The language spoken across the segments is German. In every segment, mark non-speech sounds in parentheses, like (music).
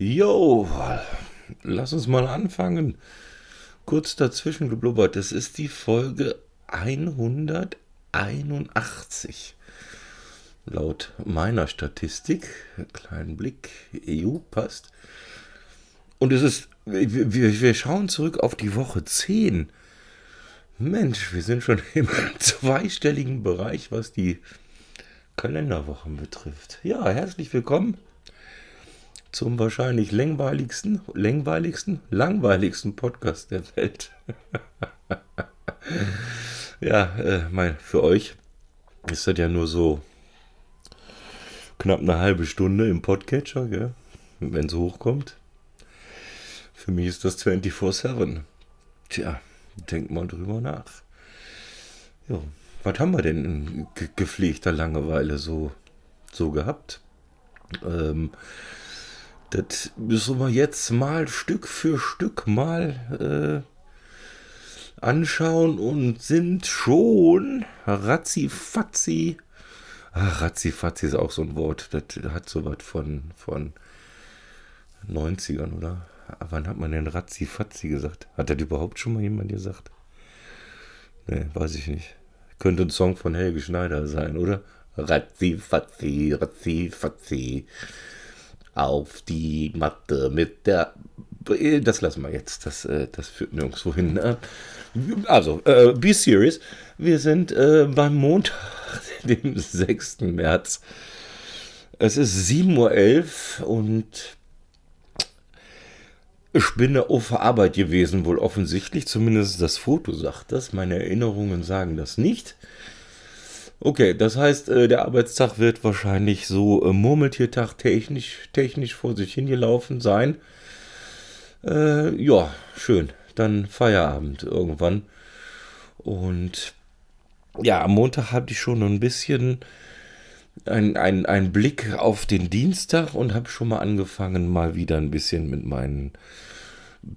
Jo, lass uns mal anfangen. Kurz dazwischen geblubbert. Es ist die Folge 181. Laut meiner Statistik, kleinen Blick, EU passt. Und es ist, wir, wir schauen zurück auf die Woche 10. Mensch, wir sind schon (laughs) im zweistelligen Bereich, was die Kalenderwochen betrifft. Ja, herzlich willkommen zum wahrscheinlich langweiligsten, langweiligsten, langweiligsten Podcast der Welt. (laughs) ja, äh, mein, für euch ist das ja nur so knapp eine halbe Stunde im Podcatcher, wenn es hochkommt. Für mich ist das 24-7. Tja, denk mal drüber nach. Ja, was haben wir denn in gepflegter Langeweile so, so gehabt? Ähm, das müssen wir jetzt mal Stück für Stück mal äh, anschauen und sind schon ratzifatzi. Ach, ratzifatzi ist auch so ein Wort. Das hat so was von, von 90ern, oder? Wann hat man denn ratzifatzi gesagt? Hat das überhaupt schon mal jemand gesagt? Nee, weiß ich nicht. Könnte ein Song von Helge Schneider sein, oder? Ratzifatzi, ratzifatzi auf die Matte mit der. Das lassen wir jetzt. Das, äh, das führt nirgendwo hin. Ne? Also, äh, be serious. Wir sind äh, beim Montag, (laughs) dem 6. März. Es ist 7.11 Uhr und ich bin auf Arbeit gewesen, wohl offensichtlich. Zumindest das Foto sagt das. Meine Erinnerungen sagen das nicht. Okay, das heißt, äh, der Arbeitstag wird wahrscheinlich so äh, Murmeltiertag technisch, technisch vor sich hingelaufen sein. Äh, ja, schön. Dann Feierabend irgendwann. Und ja, am Montag hatte ich schon ein bisschen einen ein Blick auf den Dienstag und habe schon mal angefangen, mal wieder ein bisschen mit meinen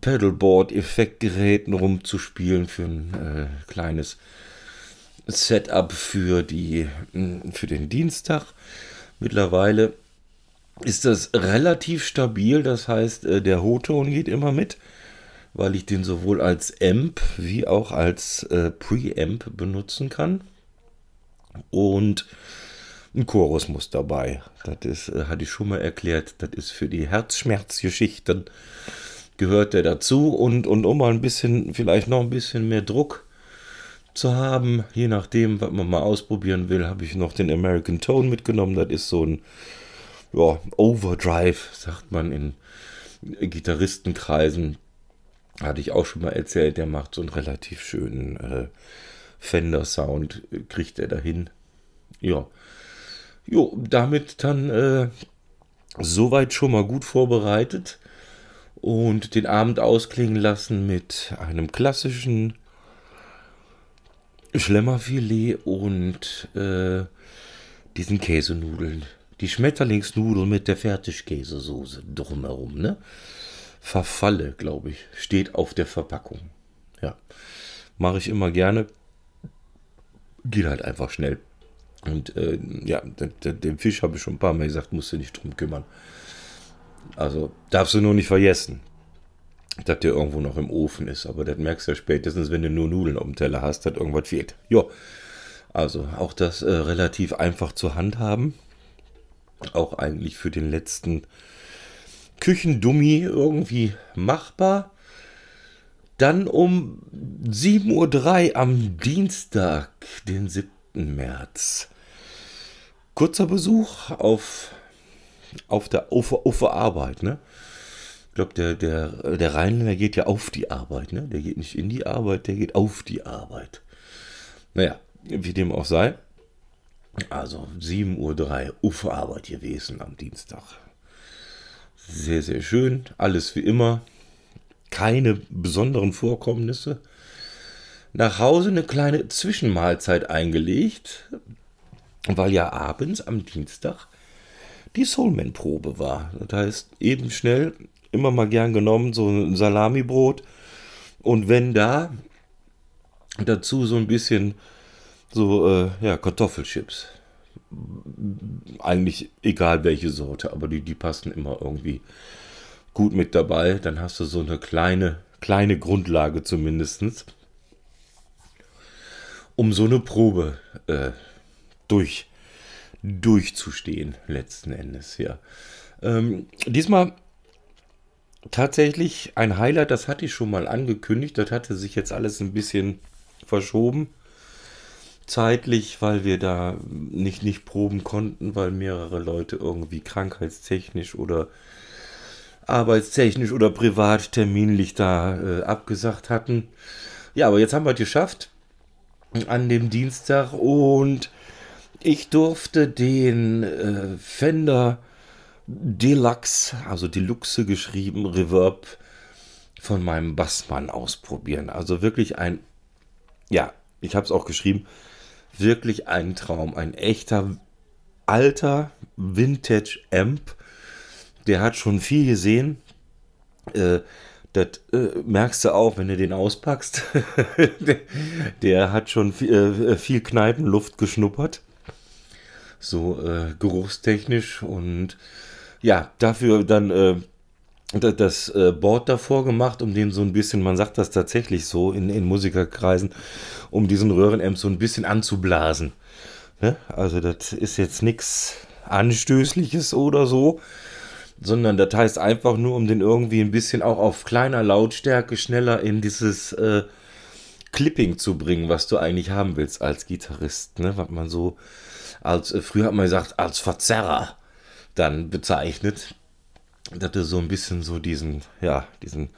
Pedalboard-Effektgeräten rumzuspielen für ein äh, kleines Setup für, die, hm, für den Dienstag. Mittlerweile ist das relativ stabil, das heißt, äh, der Hoton geht immer mit, weil ich den sowohl als Amp wie auch als äh, Preamp benutzen kann. Und ein Chorus muss dabei. Das ist, äh, hatte ich schon mal erklärt, das ist für die Herzschmerzgeschichten gehört der dazu und, und um mal ein bisschen, vielleicht noch ein bisschen mehr Druck zu haben. Je nachdem, was man mal ausprobieren will, habe ich noch den American Tone mitgenommen. Das ist so ein ja, Overdrive, sagt man in Gitarristenkreisen. Hatte ich auch schon mal erzählt, der macht so einen relativ schönen äh, Fender-Sound, kriegt er dahin. Ja. Jo, damit dann äh, soweit schon mal gut vorbereitet und den Abend ausklingen lassen mit einem klassischen Schlemmerfilet und äh, diesen Käsenudeln. Die Schmetterlingsnudeln mit der Fertigkäsesoße drumherum, ne? Verfalle, glaube ich, steht auf der Verpackung. Ja, mache ich immer gerne. Geht halt einfach schnell. Und äh, ja, den Fisch habe ich schon ein paar Mal gesagt, musst du nicht drum kümmern. Also darfst du nur nicht vergessen dass der irgendwo noch im Ofen ist. Aber das merkst du ja spätestens, wenn du nur Nudeln auf dem Teller hast, dass irgendwas fehlt. Ja, also auch das äh, relativ einfach zu handhaben. Auch eigentlich für den letzten Küchendummi irgendwie machbar. Dann um 7.03 Uhr am Dienstag, den 7. März. Kurzer Besuch auf, auf, der, auf, auf Arbeit. Ne? Ich glaube, der, der, der Rheinländer geht ja auf die Arbeit, ne? Der geht nicht in die Arbeit, der geht auf die Arbeit. Naja, wie dem auch sei. Also 7.03 Uhr Uferarbeit gewesen am Dienstag. Sehr, sehr schön. Alles wie immer. Keine besonderen Vorkommnisse. Nach Hause eine kleine Zwischenmahlzeit eingelegt, weil ja abends am Dienstag die Soulman-Probe war. Das heißt, eben schnell immer mal gern genommen, so ein Salamibrot. Und wenn da, dazu so ein bisschen so, äh, ja, Kartoffelchips. Eigentlich egal welche Sorte, aber die, die passen immer irgendwie gut mit dabei. Dann hast du so eine kleine, kleine Grundlage zumindest, um so eine Probe äh, durch, durchzustehen, letzten Endes, ja. Ähm, diesmal tatsächlich ein Highlight, das hatte ich schon mal angekündigt, das hatte sich jetzt alles ein bisschen verschoben zeitlich, weil wir da nicht, nicht proben konnten, weil mehrere Leute irgendwie krankheitstechnisch oder arbeitstechnisch oder privat terminlich da äh, abgesagt hatten. Ja, aber jetzt haben wir es geschafft an dem Dienstag und ich durfte den äh, Fender Deluxe, also Deluxe geschrieben, Reverb von meinem Bassmann ausprobieren. Also wirklich ein, ja, ich habe es auch geschrieben, wirklich ein Traum. Ein echter alter Vintage Amp. Der hat schon viel gesehen. Äh, das äh, merkst du auch, wenn du den auspackst. (laughs) der, hat schon viel, äh, viel Kneipenluft geschnuppert. So äh, geruchstechnisch. Und ja, dafür dann äh, das äh, Board davor gemacht, um den so ein bisschen, man sagt das tatsächlich so in, in Musikerkreisen, um diesen Röhrenamp so ein bisschen anzublasen. Ne? Also das ist jetzt nichts Anstößliches oder so, sondern das heißt einfach nur, um den irgendwie ein bisschen auch auf kleiner Lautstärke schneller in dieses äh, Clipping zu bringen, was du eigentlich haben willst als Gitarrist. Ne? Was man so als, äh, früher hat man gesagt, als Verzerrer dann bezeichnet dass du so ein bisschen so diesen, ja, diesen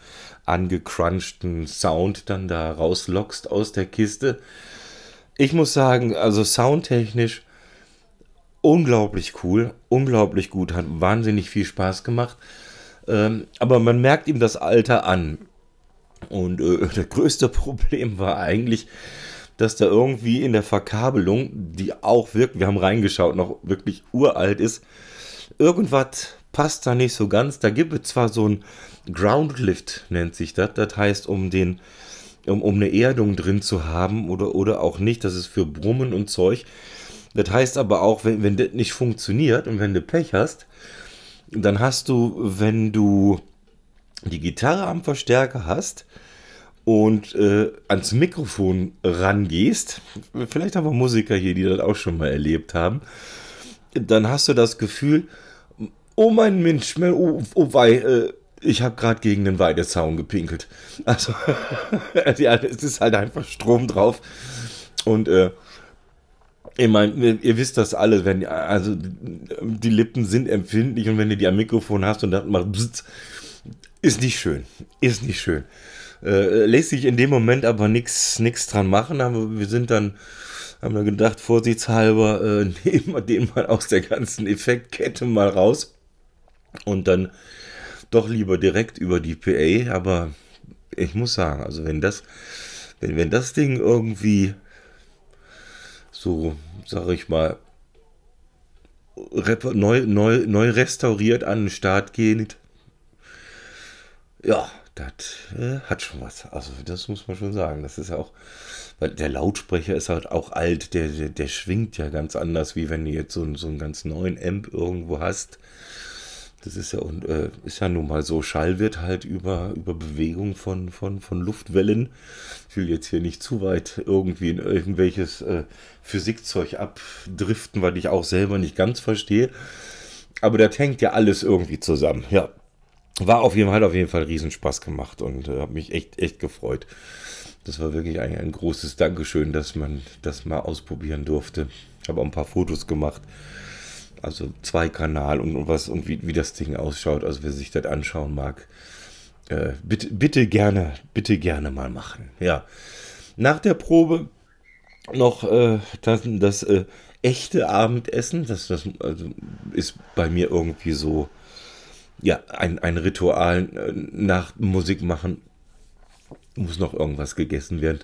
angecrunchten Sound dann da rauslockst aus der Kiste. Ich muss sagen, also soundtechnisch unglaublich cool, unglaublich gut, hat wahnsinnig viel Spaß gemacht. Ähm, aber man merkt ihm das Alter an. Und äh, (laughs) das größte Problem war eigentlich, dass da irgendwie in der Verkabelung, die auch wirklich, wir haben reingeschaut, noch wirklich uralt ist, irgendwas passt da nicht so ganz. Da gibt es zwar so ein Groundlift, nennt sich das. Das heißt, um den, um, um eine Erdung drin zu haben oder, oder auch nicht. Das ist für Brummen und Zeug. Das heißt aber auch, wenn, wenn das nicht funktioniert und wenn du Pech hast, dann hast du, wenn du die Gitarre am Verstärker hast und äh, ans Mikrofon rangehst, vielleicht haben wir Musiker hier, die das auch schon mal erlebt haben, dann hast du das Gefühl, oh mein Mensch, oh, oh wei, äh, ich habe gerade gegen den Weidezaun gepinkelt. Also, (laughs) ja, es ist halt einfach Strom drauf. Und äh, ich meine, ihr wisst das alle, wenn also die Lippen sind empfindlich und wenn du die am Mikrofon hast und dann macht bzz, ist nicht schön. Ist nicht schön. Äh, lässt sich in dem Moment aber nichts dran machen, aber wir sind dann haben wir gedacht, vorsichtshalber äh, (laughs) nehmen wir den mal aus der ganzen Effektkette mal raus und dann doch lieber direkt über die PA, aber ich muss sagen, also wenn das, wenn, wenn das Ding irgendwie so, sag ich mal, neu, neu, neu restauriert an den Start geht, ja, das äh, hat schon was. Also das muss man schon sagen. Das ist ja auch, weil der Lautsprecher ist halt auch alt, der, der, der schwingt ja ganz anders, wie wenn du jetzt so, so einen ganz neuen Amp irgendwo hast. Das ist ja, und, äh, ist ja nun mal so, Schall wird halt über, über Bewegung von, von, von Luftwellen. Ich will jetzt hier nicht zu weit irgendwie in irgendwelches äh, Physikzeug abdriften, weil ich auch selber nicht ganz verstehe. Aber das hängt ja alles irgendwie zusammen. Ja, war auf jeden Fall, auf jeden Fall Riesenspaß gemacht und äh, habe mich echt, echt gefreut. Das war wirklich ein, ein großes Dankeschön, dass man das mal ausprobieren durfte. Ich habe auch ein paar Fotos gemacht also zwei Kanal und, und was und wie, wie das Ding ausschaut. Also wer sich das anschauen mag, äh, bitte, bitte gerne, bitte gerne mal machen. Ja. Nach der Probe noch äh, das, das äh, echte Abendessen. Das, das also ist bei mir irgendwie so, ja, ein, ein Ritual äh, nach Musik machen. Muss noch irgendwas gegessen werden.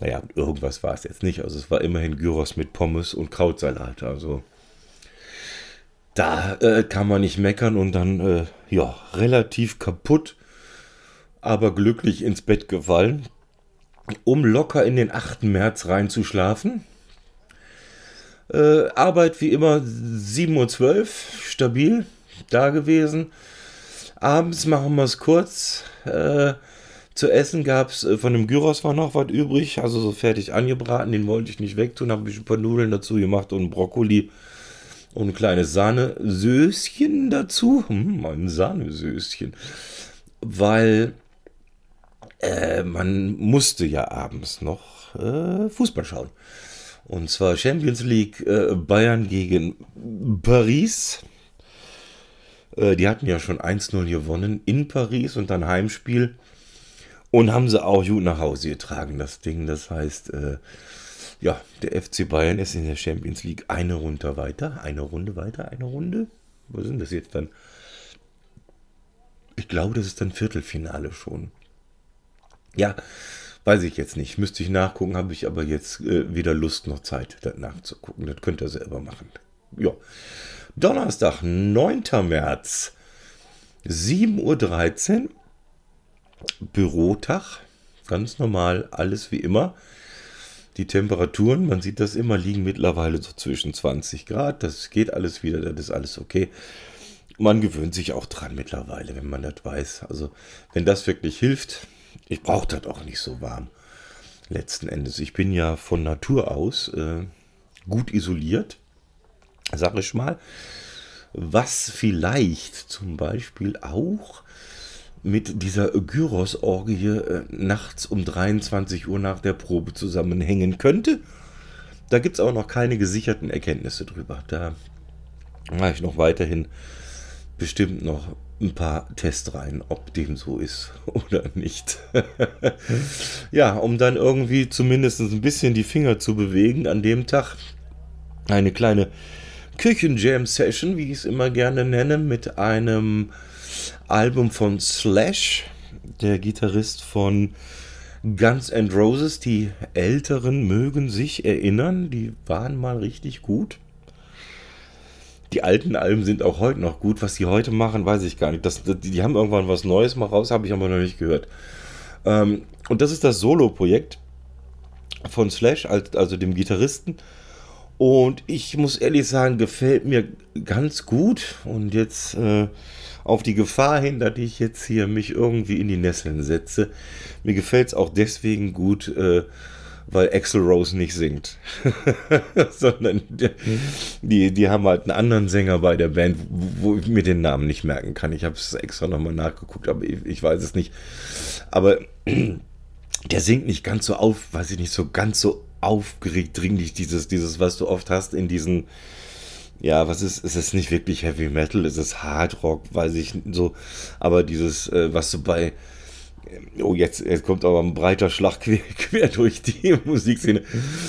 Naja, irgendwas war es jetzt nicht. Also es war immerhin Gyros mit Pommes und Krautsalat. Also da äh, kann man nicht meckern und dann, äh, ja, relativ kaputt, aber glücklich ins Bett gefallen, um locker in den 8. März reinzuschlafen. Äh, Arbeit wie immer 7.12 Uhr, stabil da gewesen. Abends machen wir es kurz. Äh, zu essen gab es, äh, von dem Gyros war noch was übrig, also so fertig angebraten, den wollte ich nicht wegtun, habe ich ein paar Nudeln dazu gemacht und Brokkoli und ein kleines Sahnesöschen dazu. Hm, ein Sahnesöschen. Weil äh, man musste ja abends noch äh, Fußball schauen. Und zwar Champions League äh, Bayern gegen Paris. Äh, die hatten ja schon 1-0 gewonnen in Paris und dann Heimspiel. Und haben sie auch gut nach Hause getragen, das Ding. Das heißt, äh, ja, der FC Bayern ist in der Champions League eine Runde weiter. Eine Runde weiter, eine Runde. Wo sind das jetzt dann? Ich glaube, das ist dann Viertelfinale schon. Ja, weiß ich jetzt nicht. Müsste ich nachgucken, habe ich aber jetzt äh, weder Lust noch Zeit, das nachzugucken. Das könnt ihr selber machen. Ja. Donnerstag, 9. März, 7.13 Uhr. Bürotag. Ganz normal, alles wie immer. Die Temperaturen, man sieht das immer, liegen mittlerweile so zwischen 20 Grad. Das geht alles wieder, das ist alles okay. Man gewöhnt sich auch dran mittlerweile, wenn man das weiß. Also, wenn das wirklich hilft, ich brauche das auch nicht so warm. Letzten Endes. Ich bin ja von Natur aus äh, gut isoliert, sag ich mal. Was vielleicht zum Beispiel auch mit dieser Gyros-Orgie äh, nachts um 23 Uhr nach der Probe zusammenhängen könnte. Da gibt es auch noch keine gesicherten Erkenntnisse drüber. Da mache ich noch weiterhin bestimmt noch ein paar Tests rein, ob dem so ist (laughs) oder nicht. (laughs) ja, um dann irgendwie zumindest ein bisschen die Finger zu bewegen an dem Tag. Eine kleine Küchenjam-Session, wie ich es immer gerne nenne, mit einem Album von Slash, der Gitarrist von Guns N' Roses. Die Älteren mögen sich erinnern, die waren mal richtig gut. Die alten Alben sind auch heute noch gut. Was die heute machen, weiß ich gar nicht. Das, die, die haben irgendwann was Neues mal raus, habe ich aber noch nicht gehört. Ähm, und das ist das Solo-Projekt von Slash, also dem Gitarristen. Und ich muss ehrlich sagen, gefällt mir ganz gut. Und jetzt äh, auf die Gefahr hin, dass ich jetzt hier mich irgendwie in die Nesseln setze. Mir gefällt es auch deswegen gut, äh, weil Axel Rose nicht singt. (laughs) Sondern die, die, die, haben halt einen anderen Sänger bei der Band, wo, wo ich mir den Namen nicht merken kann. Ich habe es extra nochmal nachgeguckt, aber ich, ich, weiß es nicht. Aber (clears throat) der singt nicht ganz so auf, weiß ich nicht, so ganz so aufgeregt, dringlich, dieses, dieses, was du oft hast in diesen ja, was ist, ist es nicht wirklich Heavy Metal, ist es Hard Rock, weiß ich so, aber dieses, äh, was so bei, oh, jetzt, jetzt kommt aber ein breiter Schlag (laughs) quer, quer durch die (laughs) Musikszene,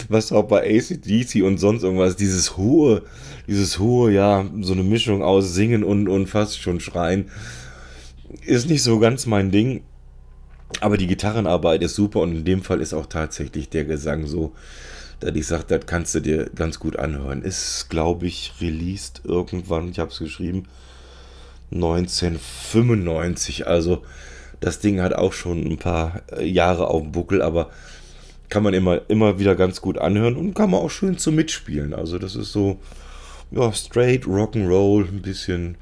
was auch bei ACDC und sonst irgendwas, dieses hohe, dieses hohe, ja, so eine Mischung aus Singen und, und fast schon Schreien, ist nicht so ganz mein Ding. Aber die Gitarrenarbeit ist super und in dem Fall ist auch tatsächlich der Gesang so, dass ich sage, das kannst du dir ganz gut anhören. Ist, glaube ich, released irgendwann, ich habe es geschrieben, 1995. Also das Ding hat auch schon ein paar äh, Jahre auf dem Buckel, aber kann man immer, immer wieder ganz gut anhören und kann man auch schön zum Mitspielen. Also das ist so, ja, straight Rock'n'Roll, ein bisschen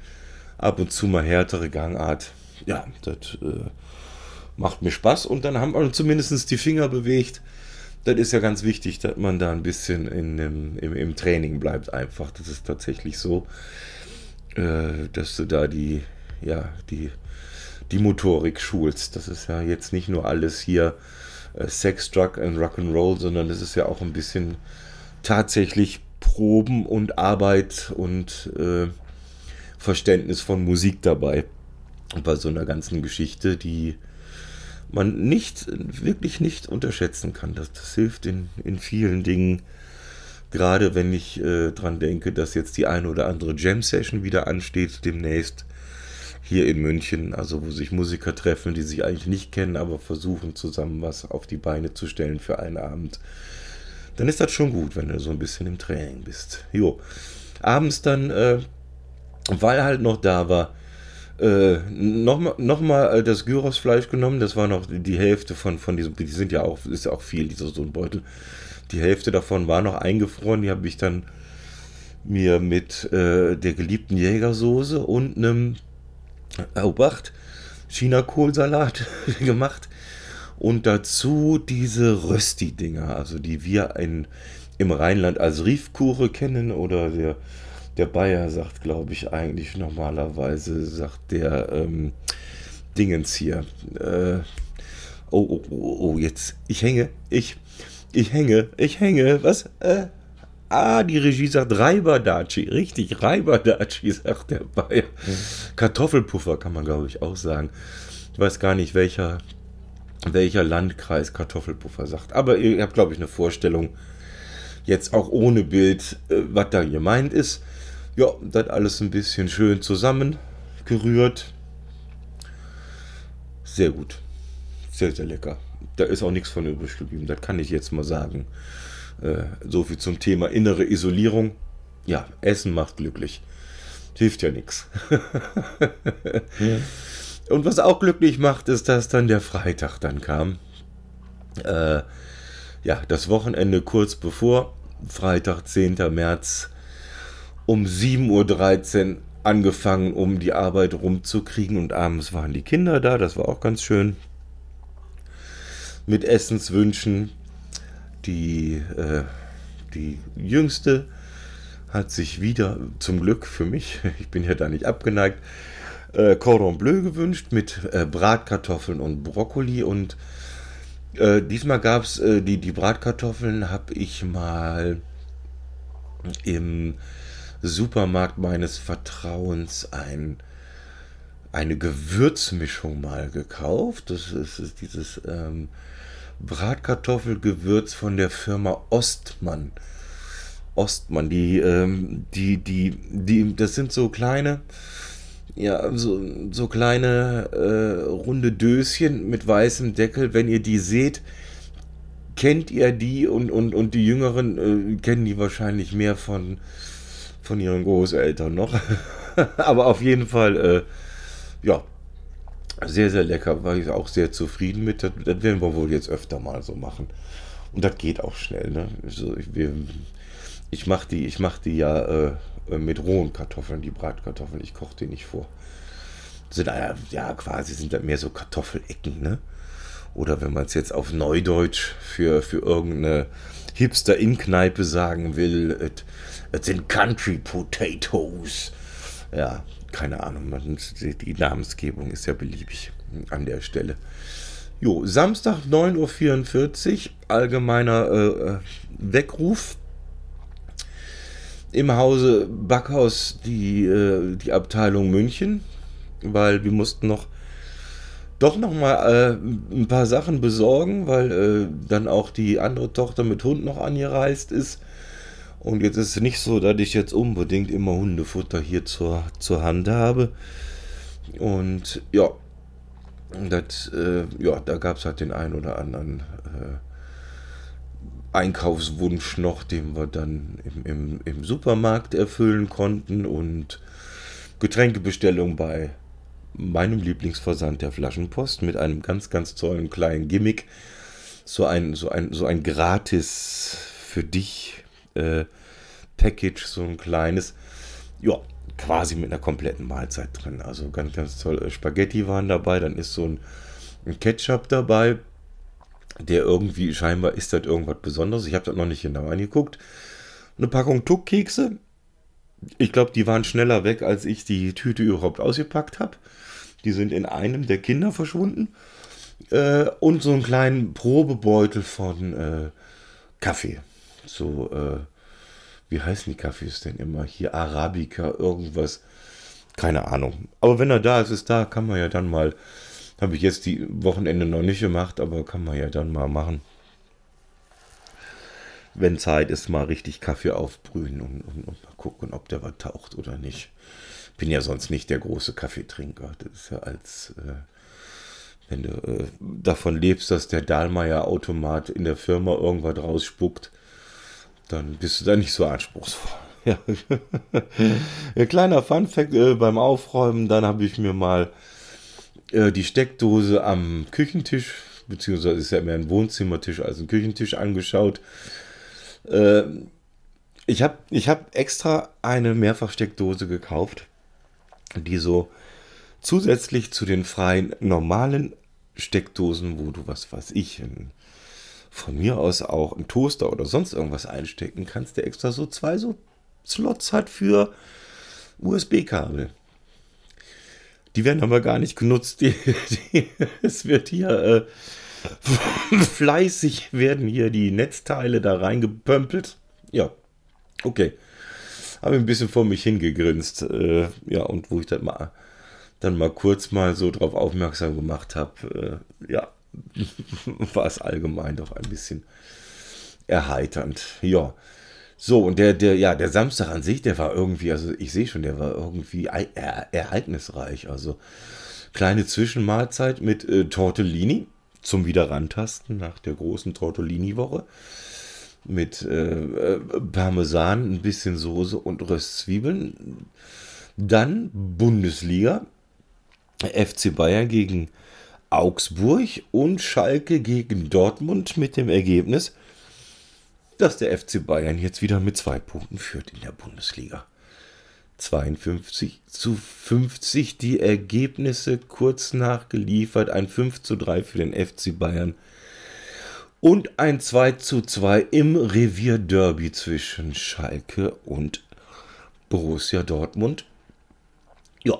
ab und zu mal härtere Gangart. Ja, das äh, macht mir Spaß und dann haben wir zumindest die Finger bewegt das ist ja ganz wichtig, dass man da ein bisschen in dem, im, im Training bleibt einfach. Das ist tatsächlich so, äh, dass du da die, ja, die, die Motorik schulst. Das ist ja jetzt nicht nur alles hier äh, Sex, Drug and Rock'n'Roll, sondern das ist ja auch ein bisschen tatsächlich Proben und Arbeit und äh, Verständnis von Musik dabei. bei so einer ganzen Geschichte, die man nicht, wirklich nicht unterschätzen kann. Das, das hilft in, in vielen Dingen. Gerade wenn ich äh, dran denke, dass jetzt die eine oder andere Jam-Session wieder ansteht demnächst hier in München, also wo sich Musiker treffen, die sich eigentlich nicht kennen, aber versuchen zusammen was auf die Beine zu stellen für einen Abend. Dann ist das schon gut, wenn du so ein bisschen im Training bist. Jo. Abends dann, äh, weil halt noch da war, äh, nochmal noch mal äh, das Gyrosfleisch genommen. Das war noch die Hälfte von, von diesem, die sind ja auch, ist ja auch viel, dieser so ein Beutel. Die Hälfte davon war noch eingefroren. Die habe ich dann mir mit äh, der geliebten Jägersoße und einem Obacht, China-Kohlsalat (laughs) gemacht und dazu diese Rösti-Dinger, also die wir in, im Rheinland als Riefkuche kennen oder der, der Bayer sagt, glaube ich, eigentlich normalerweise, sagt der ähm, Dingens hier. Äh, oh, oh, oh, oh, jetzt, ich hänge, ich, ich hänge, ich hänge, was? Äh, ah, die Regie sagt Reibadachi, richtig, Reibadachi, (laughs) sagt der Bayer. Mhm. Kartoffelpuffer kann man, glaube ich, auch sagen. Ich weiß gar nicht, welcher welcher Landkreis Kartoffelpuffer sagt. Aber ihr habt, glaube ich, eine Vorstellung, jetzt auch ohne Bild, äh, was da gemeint ist. Ja, das alles ein bisschen schön zusammengerührt. Sehr gut. Sehr, sehr lecker. Da ist auch nichts von übrig geblieben. Das kann ich jetzt mal sagen. Äh, so viel zum Thema innere Isolierung. Ja, Essen macht glücklich. Hilft ja nichts. (laughs) ja. Und was auch glücklich macht, ist, dass dann der Freitag dann kam. Äh, ja, das Wochenende kurz bevor, Freitag, 10. März, um 7.13 Uhr angefangen, um die Arbeit rumzukriegen. Und abends waren die Kinder da, das war auch ganz schön. Mit Essenswünschen. Die, äh, die jüngste hat sich wieder, zum Glück für mich, (laughs) ich bin ja da nicht abgeneigt, äh, Cordon Bleu gewünscht mit äh, Bratkartoffeln und Brokkoli und äh, diesmal gab es äh, die, die Bratkartoffeln, habe ich mal im Supermarkt meines Vertrauens ein, eine Gewürzmischung mal gekauft. Das ist, ist dieses ähm, Bratkartoffelgewürz von der Firma Ostmann. Ostmann, die, ähm, die, die, die, das sind so kleine, ja, so, so kleine äh, runde Döschen mit weißem Deckel. Wenn ihr die seht, kennt ihr die und, und, und die Jüngeren äh, kennen die wahrscheinlich mehr von, von ihren Großeltern noch. (laughs) Aber auf jeden Fall, äh, ja, sehr, sehr lecker. War ich auch sehr zufrieden mit. Das, das, werden wir wohl jetzt öfter mal so machen. Und das geht auch schnell. Ne? Also, ich ich mache die, mach die ja äh, äh, mit rohen Kartoffeln, die Bratkartoffeln. Ich koche die nicht vor. Sind ja quasi sind das mehr so Kartoffelecken, ne? Oder wenn man es jetzt auf Neudeutsch für, für irgendeine Hipster-In-Kneipe sagen will, es sind Country Potatoes. Ja, keine Ahnung, die Namensgebung ist ja beliebig an der Stelle. Jo, Samstag 9.44 Uhr, allgemeiner äh, äh Weckruf im Hause Backhaus die, äh, die Abteilung München, weil wir mussten noch doch noch mal äh, ein paar Sachen besorgen, weil äh, dann auch die andere Tochter mit Hund noch angereist ist. Und jetzt ist es nicht so, dass ich jetzt unbedingt immer Hundefutter hier zur, zur Hand habe. Und ja, das, äh, ja da gab es halt den einen oder anderen äh, Einkaufswunsch noch, den wir dann im, im, im Supermarkt erfüllen konnten und Getränkebestellung bei meinem Lieblingsversand der Flaschenpost mit einem ganz, ganz tollen kleinen Gimmick. So ein, so ein, so ein gratis für dich Package, so ein kleines. Ja, quasi mit einer kompletten Mahlzeit drin. Also ganz, ganz toll. Spaghetti waren dabei, dann ist so ein, ein Ketchup dabei der irgendwie, scheinbar ist das irgendwas Besonderes. Ich habe das noch nicht genau angeguckt. Eine Packung Tuckkekse. Ich glaube, die waren schneller weg, als ich die Tüte überhaupt ausgepackt habe. Die sind in einem der Kinder verschwunden. Äh, und so einen kleinen Probebeutel von äh, Kaffee. So, äh, wie heißen die Kaffees denn immer? Hier Arabica, irgendwas. Keine Ahnung. Aber wenn er da ist, ist da, kann man ja dann mal habe ich jetzt die Wochenende noch nicht gemacht, aber kann man ja dann mal machen. Wenn Zeit ist, mal richtig Kaffee aufbrühen und, und, und mal gucken, ob der was taucht oder nicht. Bin ja sonst nicht der große Kaffeetrinker. Das ist ja als, äh, wenn du äh, davon lebst, dass der Dahlmeier-Automat in der Firma irgendwas rausspuckt, dann bist du da nicht so anspruchsvoll. (laughs) Ja. Ein kleiner Funfact äh, beim Aufräumen, dann habe ich mir mal äh, die Steckdose am Küchentisch, beziehungsweise ist ja mehr ein Wohnzimmertisch als ein Küchentisch angeschaut. Äh, ich habe ich hab extra eine Mehrfachsteckdose gekauft, die so Zusätzlich zu den freien normalen Steckdosen, wo du was weiß ich, ein, von mir aus auch ein Toaster oder sonst irgendwas einstecken kannst, der extra so zwei so Slots hat für USB-Kabel. Die werden aber gar nicht genutzt. (laughs) Die, die, es wird hier äh, (laughs) fleißig werden hier die Netzteile da reingepömpelt. Ja, okay. Habe ein bisschen vor mich hingegrinst. Äh, ja, und wo ich dann mal dann mal kurz mal so drauf aufmerksam gemacht habe, äh, ja, (laughs) war es allgemein doch ein bisschen erheiternd. Ja. So, und der, der, ja, der Samstag an sich, der war irgendwie, also ich sehe schon, der war irgendwie er, ereignisreich. Also kleine Zwischenmahlzeit mit äh, Tortellini zum Wiederrantasten nach der großen Tortellini-Woche. Mit äh, äh, Parmesan, ein bisschen Soße und Röstzwiebeln. Dann Bundesliga FC Bayern gegen Augsburg und Schalke gegen Dortmund mit dem Ergebnis, dass der FC Bayern jetzt wieder mit zwei Punkten führt in der Bundesliga. 52 zu 50 die Ergebnisse kurz nachgeliefert, ein 5 zu 3 für den FC Bayern und ein 2 zu 2 im Revierderby zwischen Schalke und Borussia Dortmund. Ja,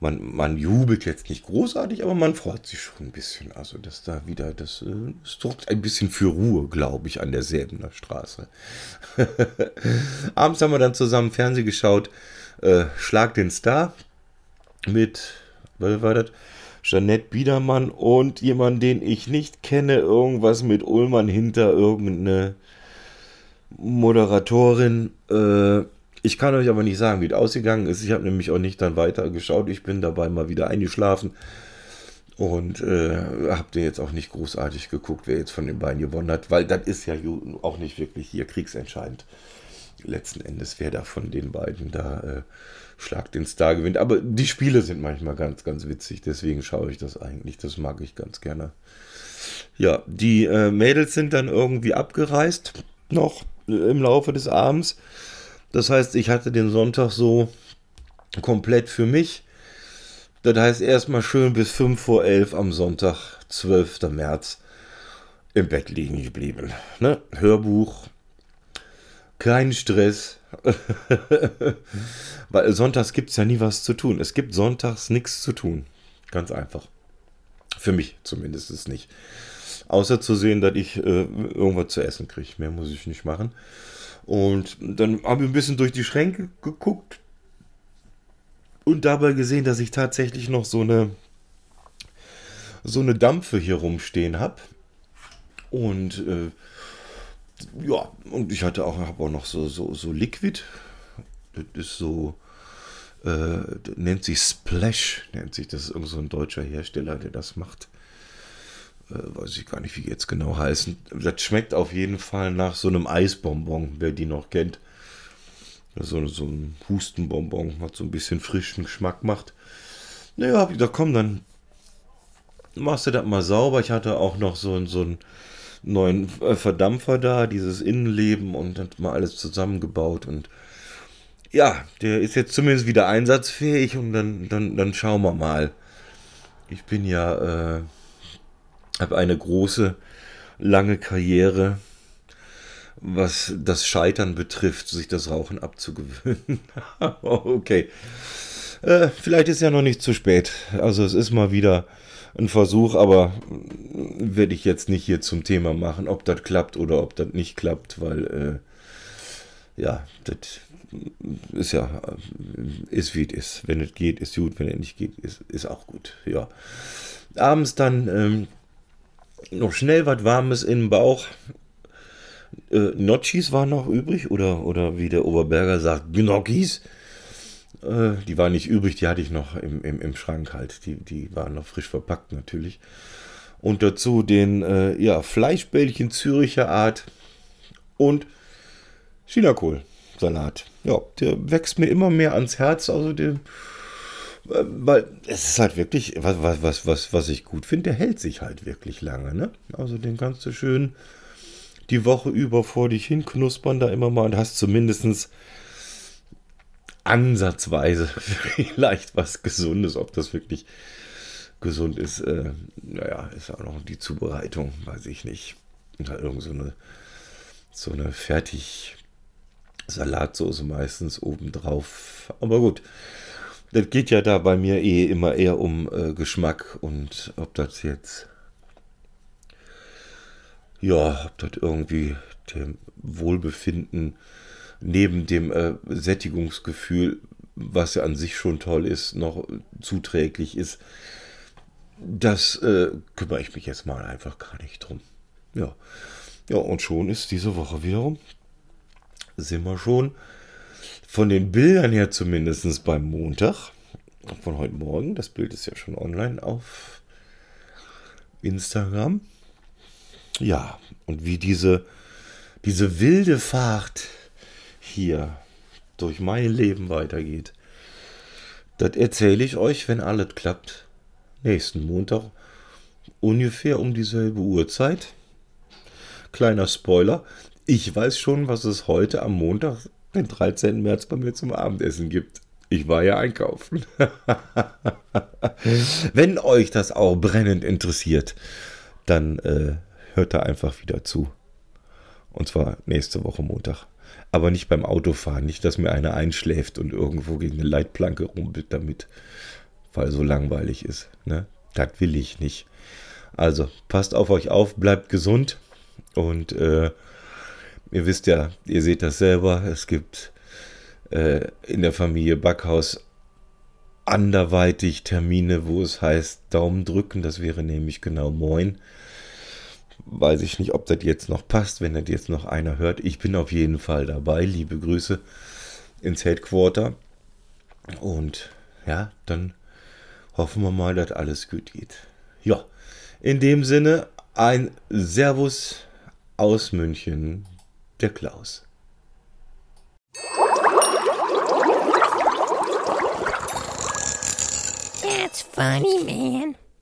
man, man jubelt jetzt nicht großartig, aber man freut sich schon ein bisschen. Also, dass da wieder, das, äh, sorgt ein bisschen für Ruhe, glaube ich, an der Säbener Straße. (laughs) Abends haben wir dann zusammen Fernsehen geschaut. Äh, Schlag den Star mit, was war das? Jeanette Biedermann und jemand, den ich nicht kenne, irgendwas mit Ullmann hinter irgendeine Moderatorin. Äh, ich kann euch aber nicht sagen, wie es ausgegangen ist. Ich habe nämlich auch nicht dann weiter geschaut. Ich bin dabei mal wieder eingeschlafen und äh, habt ihr jetzt auch nicht großartig geguckt, wer jetzt von den beiden gewonnen hat, weil das ist ja auch nicht wirklich hier kriegsentscheidend. Letzten Endes, wer da von den beiden da äh, Schlag den Star gewinnt. Aber die Spiele sind manchmal ganz, ganz witzig, deswegen schaue ich das eigentlich. Das mag ich ganz gerne. Ja, die äh, Mädels sind dann irgendwie abgereist, noch äh, im Laufe des Abends. Das heißt, ich hatte den Sonntag so komplett für mich. Das heißt, erstmal schön bis 5 vor 11 am Sonntag, 12. März, im Bett liegen geblieben. Ne? Hörbuch, kein Stress. (laughs) Weil sonntags gibt es ja nie was zu tun. Es gibt sonntags nichts zu tun. Ganz einfach. Für mich zumindest nicht. Außer zu sehen, dass ich äh, irgendwas zu essen kriege. Mehr muss ich nicht machen. Und dann habe ich ein bisschen durch die Schränke geguckt und dabei gesehen, dass ich tatsächlich noch so eine so eine Dampfe hier rumstehen habe. Und äh, ja, und ich hatte auch, habe auch noch so, so, so Liquid. Das ist so, äh, nennt sich Splash, nennt sich. Das ist irgend so ein deutscher Hersteller, der das macht weiß ich gar nicht, wie jetzt genau heißen. Das schmeckt auf jeden Fall nach so einem Eisbonbon, wer die noch kennt. So, so ein Hustenbonbon, hat so ein bisschen frischen Geschmack macht. Naja, hab ich gesagt, komm, dann machst du das mal sauber. Ich hatte auch noch so, so einen neuen äh, Verdampfer da, dieses Innenleben und hat mal alles zusammengebaut und ja, der ist jetzt zumindest wieder einsatzfähig und dann, dann, dann schauen wir mal. Ich bin ja äh, habe eine große, lange Karriere, was das Scheitern betrifft, sich das Rauchen abzugewöhnen. (laughs) okay. Äh, vielleicht ist ja noch nicht zu spät. Also es ist mal wieder ein Versuch, aber werde ich jetzt nicht hier zum Thema machen, ob das klappt oder ob das nicht klappt, weil äh, ja, das ist ja, ist wie es ist. Wenn es geht, ist gut, wenn es nicht geht, ist, ist auch gut. Ja. Abends dann ähm, noch schnell was Warmes im Bauch. Äh, Notchis waren noch übrig oder, oder wie der Oberberger sagt, Gnocchis. Äh, die waren nicht übrig, die hatte ich noch im, im, im Schrank halt. Die, die waren noch frisch verpackt natürlich. Und dazu den äh, ja, Fleischbällchen Züricher Art und Chinakohl-Salat. Ja, der wächst mir immer mehr ans Herz. Also der weil es ist halt wirklich, was, was, was, was ich gut finde, der hält sich halt wirklich lange. Ne? Also den kannst du schön die Woche über vor dich hin knuspern, da immer mal und hast zumindest ansatzweise (laughs) vielleicht was Gesundes. Ob das wirklich gesund ist, äh, naja, ist auch noch die Zubereitung, weiß ich nicht. Und irgend so eine, so eine fertig Salatsoße meistens obendrauf. Aber gut, das geht ja da bei mir eh immer eher um äh, Geschmack und ob das jetzt, ja, ob das irgendwie dem Wohlbefinden neben dem äh, Sättigungsgefühl, was ja an sich schon toll ist, noch zuträglich ist, das äh, kümmere ich mich jetzt mal einfach gar nicht drum. Ja. Ja, und schon ist diese Woche wiederum, sind wir schon von den Bildern her zumindest beim Montag von heute Morgen. Das Bild ist ja schon online auf Instagram. Ja, und wie diese, diese wilde Fahrt hier durch mein Leben weitergeht, das erzähle ich euch, wenn alles klappt, nächsten Montag ungefähr um dieselbe Uhrzeit. Kleiner Spoiler, ich weiß schon, was es heute am Montag, den 13. März, bei mir zum Abendessen gibt. Ich war ja einkaufen. (laughs) Wenn euch das auch brennend interessiert, dann äh, hört da einfach wieder zu. Und zwar nächste Woche Montag. Aber nicht beim Autofahren. Nicht, dass mir einer einschläft und irgendwo gegen eine Leitplanke rumpelt damit weil so langweilig ist. Ne? Das will ich nicht. Also passt auf euch auf, bleibt gesund und äh, ihr wisst ja, ihr seht das selber, es gibt äh, in der Familie Backhaus anderweitig Termine, wo es heißt Daumen drücken, das wäre nämlich genau Moin. Weiß ich nicht, ob das jetzt noch passt, wenn das jetzt noch einer hört. Ich bin auf jeden Fall dabei. Liebe Grüße ins Headquarter. Und ja, dann hoffen wir mal, dass alles gut geht. Ja, in dem Sinne ein Servus aus München, der Klaus. That's funny, man.